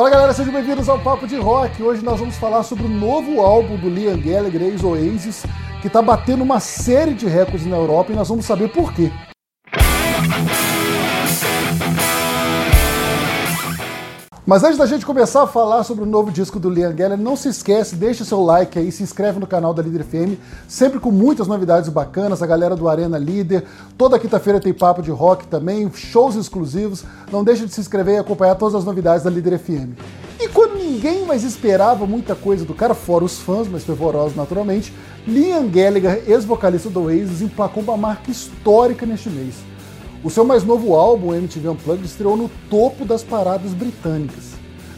Fala galera, sejam bem-vindos ao Papo de Rock. Hoje nós vamos falar sobre o novo álbum do Liam Gallagher, ex-Oasis, que está batendo uma série de recordes na Europa e nós vamos saber por quê. Mas antes da gente começar a falar sobre o novo disco do Liam Gallagher, não se esquece, deixa seu like aí, se inscreve no canal da Líder FM, sempre com muitas novidades bacanas, a galera do Arena Líder, toda quinta-feira tem papo de rock também, shows exclusivos, não deixa de se inscrever e acompanhar todas as novidades da Líder FM. E quando ninguém mais esperava muita coisa do cara, fora os fãs, mas fervorosos naturalmente, Liam Gallagher, ex-vocalista do Oasis, emplacou uma marca histórica neste mês. O seu mais novo álbum, MTV Unplugged, estreou no topo das paradas britânicas.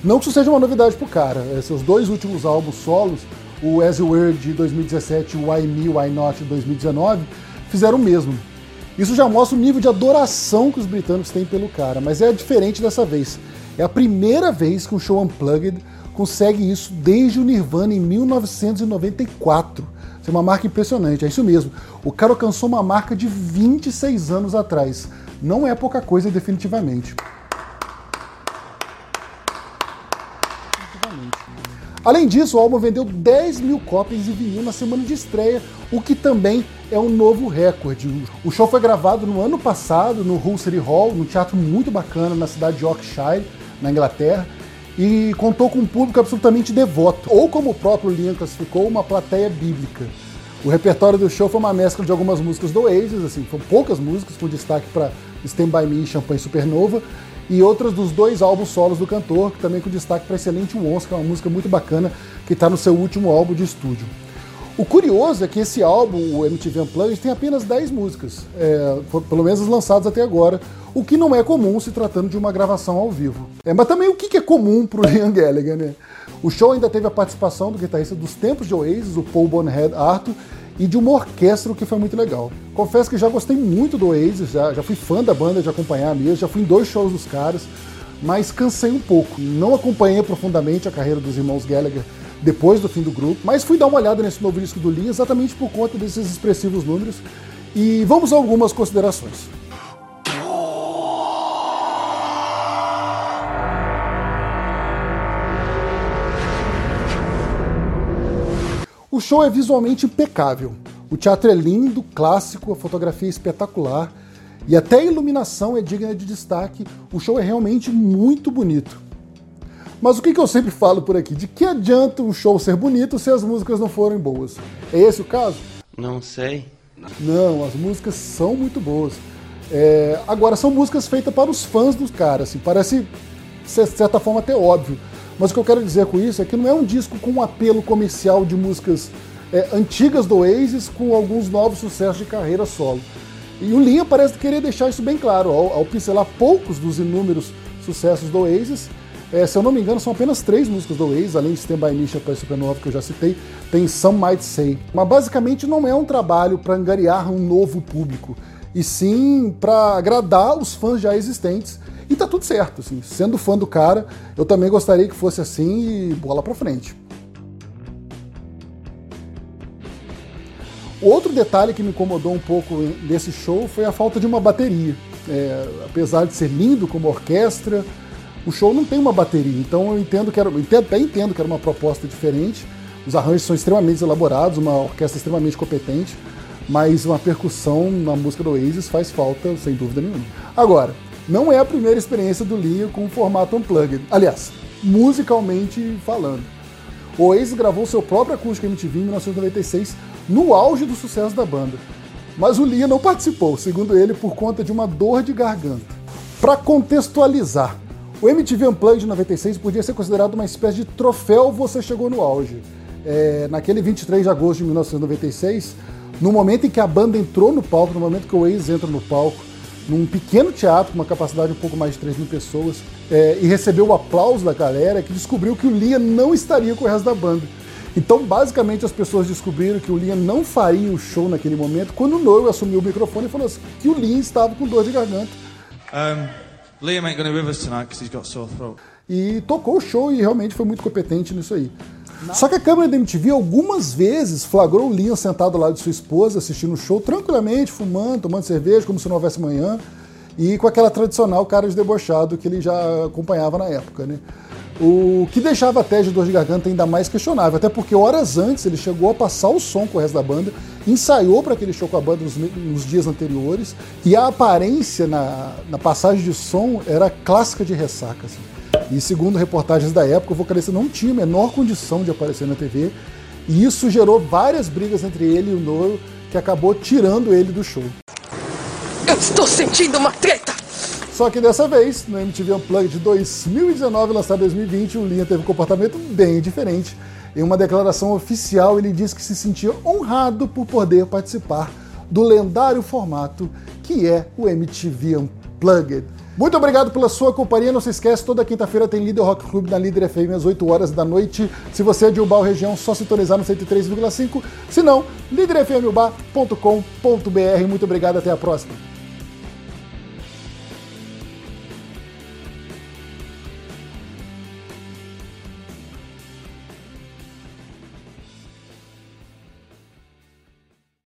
Não que isso seja uma novidade pro cara, é, seus dois últimos álbuns solos, o As You Were de 2017 e o Why Me, Why Not de 2019, fizeram o mesmo. Isso já mostra o nível de adoração que os britânicos têm pelo cara, mas é diferente dessa vez. É a primeira vez que um show Unplugged consegue isso desde o Nirvana em 1994. Isso é uma marca impressionante, é isso mesmo. O cara alcançou uma marca de 26 anos atrás. Não é pouca coisa, definitivamente. Além disso, o álbum vendeu 10 mil cópias de vinil na semana de estreia, o que também é um novo recorde. O show foi gravado no ano passado no Hull City Hall, num teatro muito bacana na cidade de Yorkshire, na Inglaterra, e contou com um público absolutamente devoto, ou como o próprio Liam classificou, uma plateia bíblica. O repertório do show foi uma mescla de algumas músicas do Oasis, assim, foram poucas músicas, com destaque para Stand By Me e Champagne Supernova, e outras dos dois álbuns solos do cantor, também com destaque para Excelente Once, que é uma música muito bacana, que está no seu último álbum de estúdio. O curioso é que esse álbum, o MTV Unplugged, tem apenas 10 músicas, é, pelo menos lançadas até agora, o que não é comum se tratando de uma gravação ao vivo. É, mas também o que é comum para o Gallagher, né? O show ainda teve a participação do guitarrista dos tempos de Oasis, o Paul Bonehead Arthur, e de uma orquestra, o que foi muito legal. Confesso que já gostei muito do Oasis, já, já fui fã da banda de acompanhar mesmo, já fui em dois shows dos caras, mas cansei um pouco. Não acompanhei profundamente a carreira dos irmãos Gallagher depois do fim do grupo, mas fui dar uma olhada nesse novo disco do Lee exatamente por conta desses expressivos números. E vamos a algumas considerações. O show é visualmente impecável. O teatro é lindo, clássico, a fotografia é espetacular e até a iluminação é digna de destaque. O show é realmente muito bonito. Mas o que, eu sempre falo por aqui? De que adianta um show ser bonito se as músicas não forem boas? É esse o caso? Não sei. Não, as músicas são muito boas. É, agora, são músicas feitas para os fãs dos caras, assim, parece, de certa forma, até óbvio. Mas o que eu quero dizer com isso é que não é um disco com um apelo comercial de músicas é, antigas do Oasis com alguns novos sucessos de carreira solo. E o Linha parece querer deixar isso bem claro, ao, ao pincelar poucos dos inúmeros sucessos do Oasis. É, se eu não me engano, são apenas três músicas do Oasis, além de Stand By Me, Chapéu Supernova, que eu já citei, tem Some Might Say. Mas basicamente não é um trabalho para angariar um novo público, e sim para agradar os fãs já existentes e tá tudo certo, assim. Sendo fã do cara, eu também gostaria que fosse assim e bola pra frente. Outro detalhe que me incomodou um pouco desse show foi a falta de uma bateria. É, apesar de ser lindo como orquestra, o show não tem uma bateria. Então eu entendo que era, até entendo que era uma proposta diferente. Os arranjos são extremamente elaborados, uma orquestra extremamente competente, mas uma percussão na música do Oasis faz falta, sem dúvida nenhuma. Agora, não é a primeira experiência do Liam com o formato unplugged. Aliás, musicalmente falando. O Oasis gravou seu próprio acústico MTV em 1996, no auge do sucesso da banda. Mas o Liam não participou, segundo ele, por conta de uma dor de garganta. Para contextualizar, o MTV Unplugged de 96 podia ser considerado uma espécie de troféu Você Chegou no Auge. É, naquele 23 de agosto de 1996, no momento em que a banda entrou no palco, no momento que o Oasis entra no palco, num pequeno teatro com uma capacidade de um pouco mais de 3 mil pessoas é, e recebeu o aplauso da galera que descobriu que o Liam não estaria com o resto da banda. Então, basicamente, as pessoas descobriram que o Liam não faria o show naquele momento quando o Noel assumiu o microfone e falou assim, que o Liam estava com dor de garganta. Um, Liam ain't gonna be with us tonight because he's got sore throat. E tocou o show e realmente foi muito competente nisso aí. Só que a câmera da MTV algumas vezes flagrou o Liam sentado ao lado de sua esposa, assistindo o show tranquilamente, fumando, tomando cerveja, como se não houvesse manhã, e com aquela tradicional cara de debochado que ele já acompanhava na época, né? O que deixava a tese de dor de garganta ainda mais questionável, até porque horas antes ele chegou a passar o som com o resto da banda, ensaiou para aquele show com a banda nos, nos, dias anteriores, e a aparência na, na, passagem de som era clássica de ressaca. Assim. E segundo reportagens da época, o vocalista não tinha a menor condição de aparecer na TV, e isso gerou várias brigas entre ele e o Noro, que acabou tirando ele do show. Eu estou sentindo uma treta! Só que dessa vez, no MTV Unplugged de 2019, lançado em 2020, o Linha teve um comportamento bem diferente. Em uma declaração oficial, ele disse que se sentia honrado por poder participar do lendário formato que é o MTV Unplugged. Muito obrigado pela sua companhia. Não se esquece, toda quinta-feira tem Líder Rock Club na Líder FM às 8 horas da noite. Se você é de Ubal região, só sintonizar no 103,5. Se não, líderfmubá.com.br. Muito obrigado, até a próxima.